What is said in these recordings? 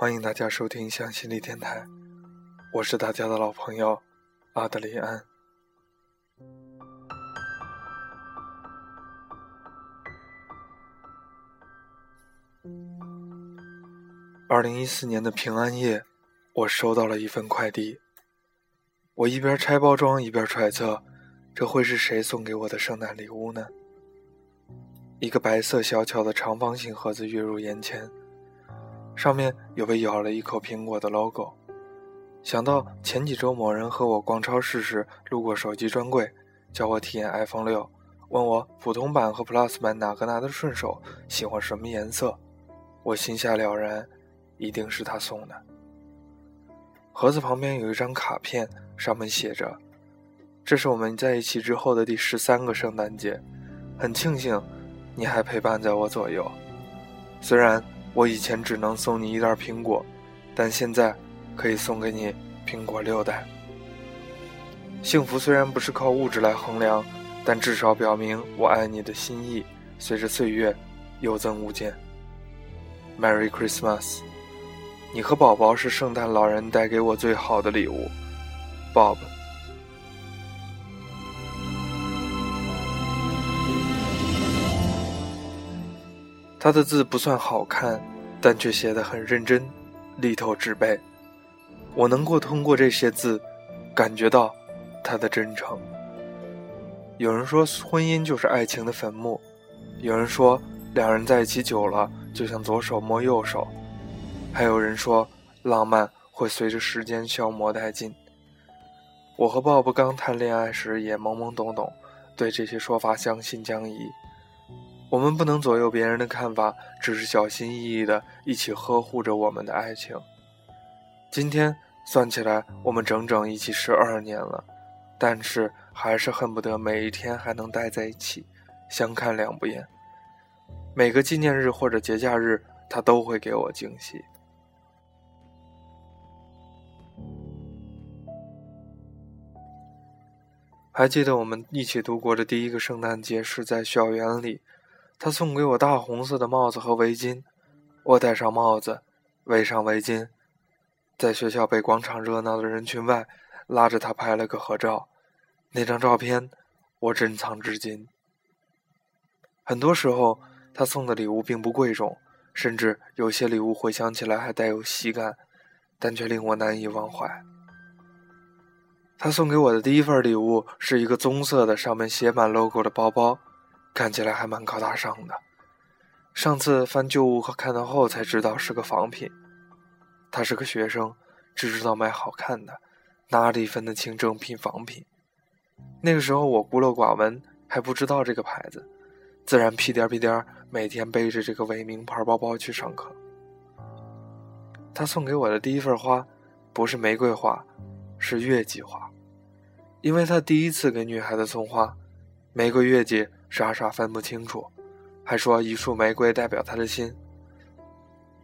欢迎大家收听向心力电台，我是大家的老朋友阿德里安。二零一四年的平安夜，我收到了一份快递。我一边拆包装，一边揣测，这会是谁送给我的圣诞礼物呢？一个白色小巧的长方形盒子跃入眼前。上面有被咬了一口苹果的 logo，想到前几周某人和我逛超市时路过手机专柜，叫我体验 iPhone 六，问我普通版和 Plus 版哪个拿得顺手，喜欢什么颜色，我心下了然，一定是他送的。盒子旁边有一张卡片，上面写着：“这是我们在一起之后的第十三个圣诞节，很庆幸你还陪伴在我左右，虽然。”我以前只能送你一袋苹果，但现在可以送给你苹果六袋。幸福虽然不是靠物质来衡量，但至少表明我爱你的心意随着岁月有增无减。Merry Christmas！你和宝宝是圣诞老人带给我最好的礼物，Bob。他的字不算好看，但却写得很认真，力透纸背。我能够通过这些字，感觉到他的真诚。有人说婚姻就是爱情的坟墓，有人说两人在一起久了就像左手摸右手，还有人说浪漫会随着时间消磨殆尽。我和鲍勃刚谈恋爱时也懵懵懂懂，对这些说法将信将疑。我们不能左右别人的看法，只是小心翼翼的一起呵护着我们的爱情。今天算起来，我们整整一起十二年了，但是还是恨不得每一天还能待在一起，相看两不厌。每个纪念日或者节假日，他都会给我惊喜。还记得我们一起度过的第一个圣诞节是在校园里。他送给我大红色的帽子和围巾，我戴上帽子，围上围巾，在学校北广场热闹的人群外，拉着他拍了个合照。那张照片我珍藏至今。很多时候，他送的礼物并不贵重，甚至有些礼物回想起来还带有喜感，但却令我难以忘怀。他送给我的第一份礼物是一个棕色的、上面写满 logo 的包包。看起来还蛮高大上的。上次翻旧物和看到后才知道是个仿品。他是个学生，只知道买好看的，哪里分得清正品仿品？那个时候我孤陋寡闻，还不知道这个牌子，自然屁颠屁颠每天背着这个伪名牌包包去上课。他送给我的第一份花，不是玫瑰花，是月季花，因为他第一次给女孩子送花，玫瑰月季。傻傻分不清楚，还说一束玫瑰代表他的心。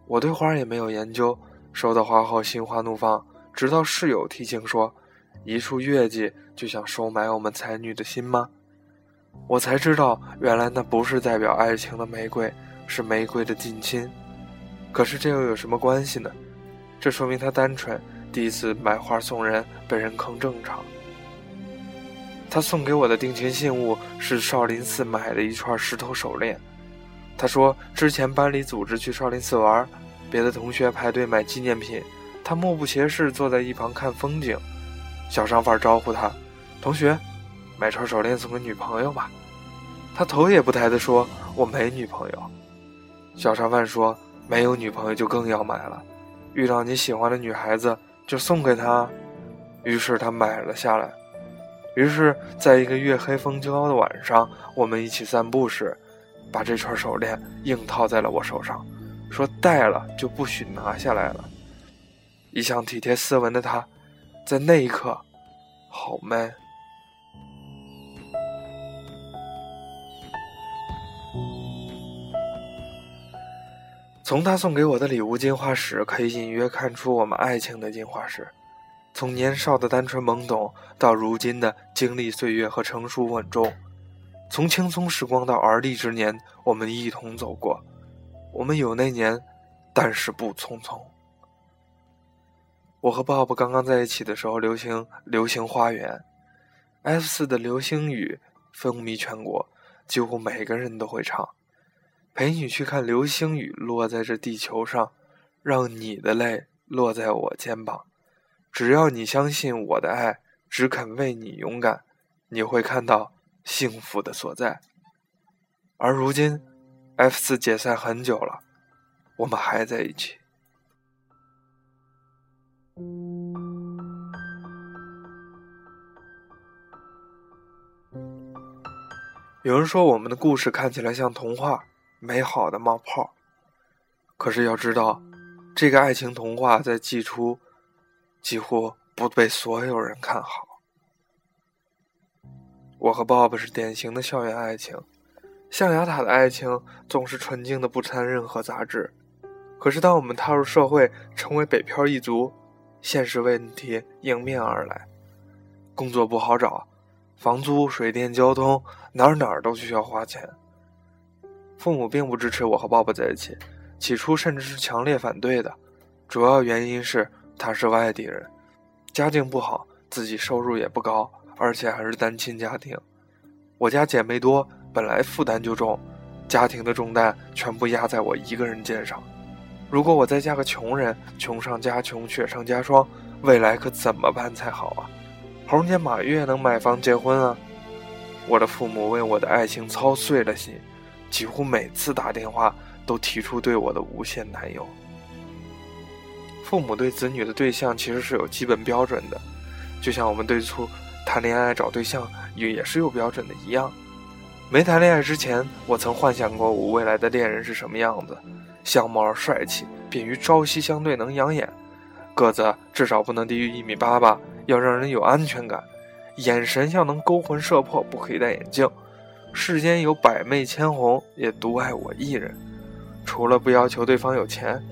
我对花也没有研究，收到花后心花怒放，直到室友提醒说，一束月季就想收买我们才女的心吗？我才知道，原来那不是代表爱情的玫瑰，是玫瑰的近亲。可是这又有什么关系呢？这说明他单纯，第一次买花送人被人坑正常。他送给我的定情信物是少林寺买的一串石头手链。他说之前班里组织去少林寺玩，别的同学排队买纪念品，他目不斜视坐在一旁看风景。小商贩招呼他：“同学，买串手链送给女朋友吧。”他头也不抬地说：“我没女朋友。”小商贩说：“没有女朋友就更要买了，遇到你喜欢的女孩子就送给她。”于是他买了下来。于是，在一个月黑风高的晚上，我们一起散步时，把这串手链硬套在了我手上，说戴了就不许拿下来了。一向体贴斯文的他，在那一刻，好 man。从他送给我的礼物进化史，可以隐约看出我们爱情的进化史。从年少的单纯懵懂到如今的经历岁月和成熟稳重，从青葱时光到而立之年，我们一同走过。我们有那年，但是不匆匆。我和 Bob 刚刚在一起的时候，流行《流星花园》，F 四的《流星雨》风靡全国，几乎每个人都会唱。陪你去看流星雨落在这地球上，让你的泪落在我肩膀。只要你相信我的爱，只肯为你勇敢，你会看到幸福的所在。而如今，F 四解散很久了，我们还在一起。有人说我们的故事看起来像童话，美好的冒泡。可是要知道，这个爱情童话在季初几乎不被所有人看好。我和 Bob 是典型的校园爱情，象牙塔的爱情总是纯净的，不掺任何杂质。可是当我们踏入社会，成为北漂一族，现实问题迎面而来，工作不好找。房租、水电、交通，哪儿哪儿都需要花钱。父母并不支持我和爸爸在一起，起初甚至是强烈反对的。主要原因是他是外地人，家境不好，自己收入也不高，而且还是单亲家庭。我家姐妹多，本来负担就重，家庭的重担全部压在我一个人肩上。如果我再嫁个穷人，穷上加穷，雪上加霜，未来可怎么办才好啊？猴年马月能买房结婚啊！我的父母为我的爱情操碎了心，几乎每次打电话都提出对我的无限担忧。父母对子女的对象其实是有基本标准的，就像我们对初谈恋爱找对象也也是有标准的一样。没谈恋爱之前，我曾幻想过我未来的恋人是什么样子：相貌帅气，便于朝夕相对，能养眼，个子至少不能低于一米八吧。要让人有安全感，眼神要能勾魂摄魄，不可以戴眼镜。世间有百媚千红，也独爱我一人。除了不要求对方有钱，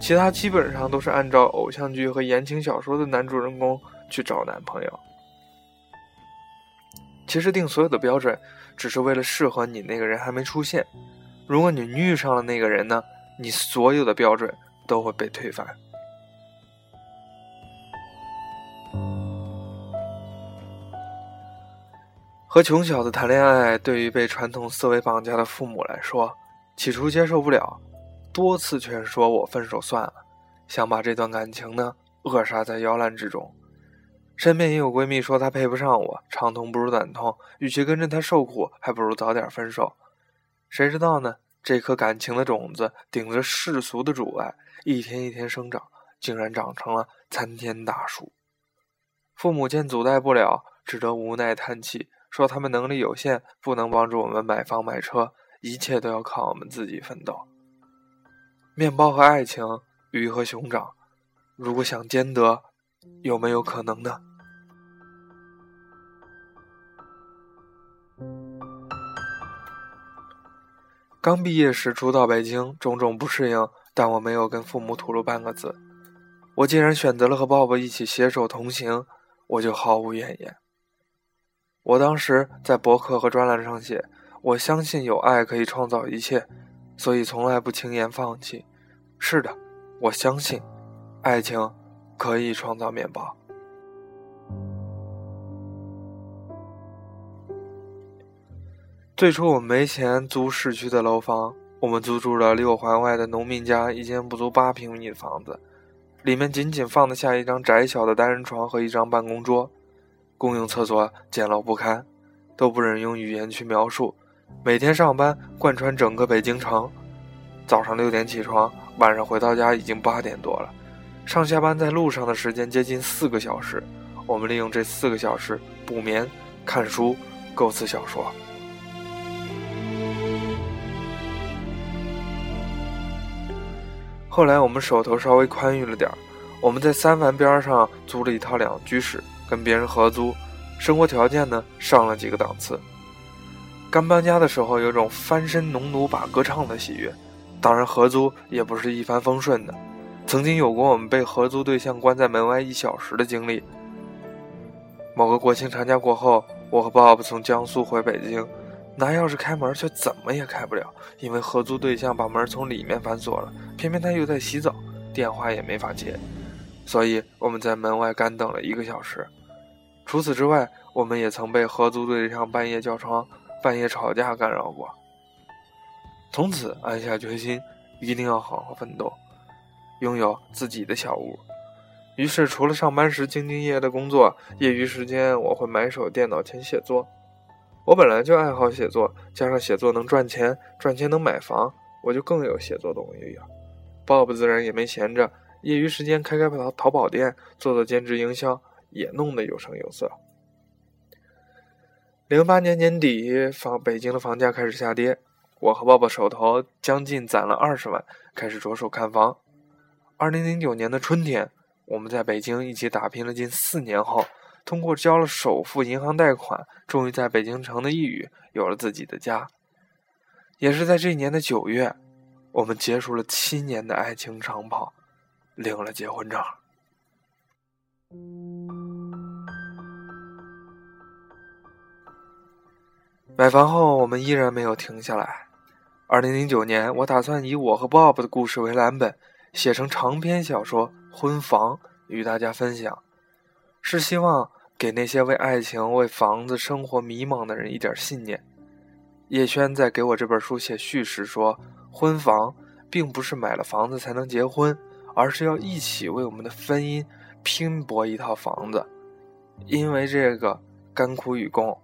其他基本上都是按照偶像剧和言情小说的男主人公去找男朋友。其实定所有的标准，只是为了适合你那个人还没出现。如果你遇上了那个人呢，你所有的标准都会被推翻。和穷小子谈恋爱，对于被传统思维绑架的父母来说，起初接受不了，多次劝说我分手算了，想把这段感情呢扼杀在摇篮之中。身边也有闺蜜说她配不上我，长痛不如短痛，与其跟着他受苦，还不如早点分手。谁知道呢？这颗感情的种子顶着世俗的阻碍，一天一天生长，竟然长成了参天大树。父母见阻碍不了，只得无奈叹气。说他们能力有限，不能帮助我们买房买车，一切都要靠我们自己奋斗。面包和爱情，鱼和熊掌，如果想兼得，有没有可能呢？刚毕业时初到北京，种种不适应，但我没有跟父母吐露半个字。我既然选择了和鲍勃一起携手同行，我就毫无怨言。我当时在博客和专栏上写：“我相信有爱可以创造一切，所以从来不轻言放弃。”是的，我相信，爱情可以创造面包。最初我们没钱租市区的楼房，我们租住了六环外的农民家一间不足八平米的房子，里面仅仅放得下一张窄小的单人床和一张办公桌。公用厕所简陋不堪，都不忍用语言去描述。每天上班贯穿整个北京城，早上六点起床，晚上回到家已经八点多了。上下班在路上的时间接近四个小时，我们利用这四个小时补眠、看书、构思小说。后来我们手头稍微宽裕了点儿，我们在三环边上租了一套两居室。跟别人合租，生活条件呢上了几个档次。刚搬家的时候，有种翻身农奴把歌唱的喜悦。当然，合租也不是一帆风顺的，曾经有过我们被合租对象关在门外一小时的经历。某个国庆长假过后，我和 Bob 从江苏回北京，拿钥匙开门却怎么也开不了，因为合租对象把门从里面反锁了，偏偏他又在洗澡，电话也没法接。所以我们在门外干等了一个小时。除此之外，我们也曾被合租对象半夜叫床、半夜吵架干扰过。从此暗下决心，一定要好好奋斗，拥有自己的小屋。于是，除了上班时兢兢业业的工作，业余时间我会埋首电脑前写作。我本来就爱好写作，加上写作能赚钱，赚钱能买房，我就更有写作动力了。Bob 自然也没闲着，业余时间开开淘淘宝店，做做兼职营销，也弄得有声有色。零八年年底，房北京的房价开始下跌，我和鲍勃手头将近攒了二十万，开始着手看房。二零零九年的春天，我们在北京一起打拼了近四年后，通过交了首付银行贷款，终于在北京城的一隅有了自己的家。也是在这一年的九月。我们结束了七年的爱情长跑，领了结婚证。买房后，我们依然没有停下来。二零零九年，我打算以我和 Bob 的故事为蓝本，写成长篇小说《婚房》，与大家分享，是希望给那些为爱情、为房子、生活迷茫的人一点信念。叶轩在给我这本书写序时说。婚房并不是买了房子才能结婚，而是要一起为我们的婚姻拼搏一套房子，因为这个甘苦与共，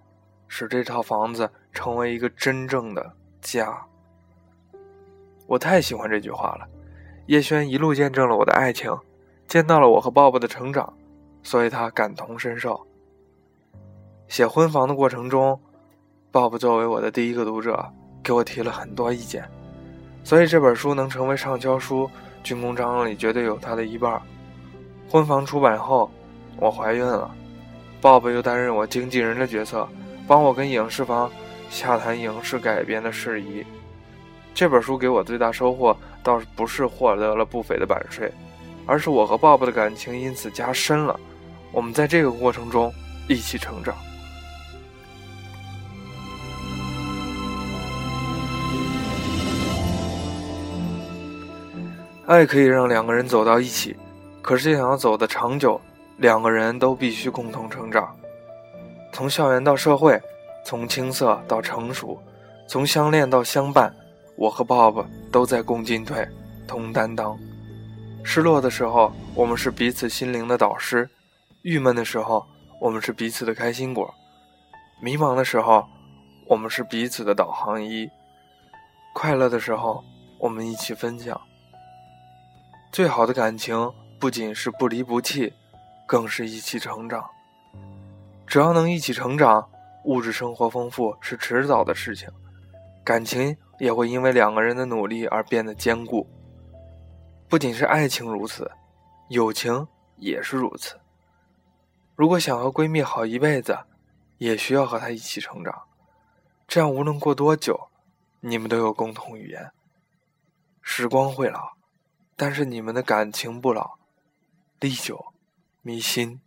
使这套房子成为一个真正的家。我太喜欢这句话了。叶轩一路见证了我的爱情，见到了我和鲍勃的成长，所以他感同身受。写婚房的过程中，鲍勃作为我的第一个读者，给我提了很多意见。所以这本书能成为畅销书，军功章里绝对有他的一半。婚房出版后，我怀孕了，鲍勃又担任我经纪人的角色，帮我跟影视方洽谈影视改编的事宜。这本书给我最大收获，倒是不是获得了不菲的版税，而是我和鲍勃的感情因此加深了。我们在这个过程中一起成长。爱可以让两个人走到一起，可是想要走得长久，两个人都必须共同成长。从校园到社会，从青涩到成熟，从相恋到相伴，我和 Bob 都在共进退，同担当。失落的时候，我们是彼此心灵的导师；郁闷的时候，我们是彼此的开心果；迷茫的时候，我们是彼此的导航仪；快乐的时候，我们一起分享。最好的感情不仅是不离不弃，更是一起成长。只要能一起成长，物质生活丰富是迟早的事情，感情也会因为两个人的努力而变得坚固。不仅是爱情如此，友情也是如此。如果想和闺蜜好一辈子，也需要和她一起成长，这样无论过多久，你们都有共同语言。时光会老。但是你们的感情不老，历久弥新。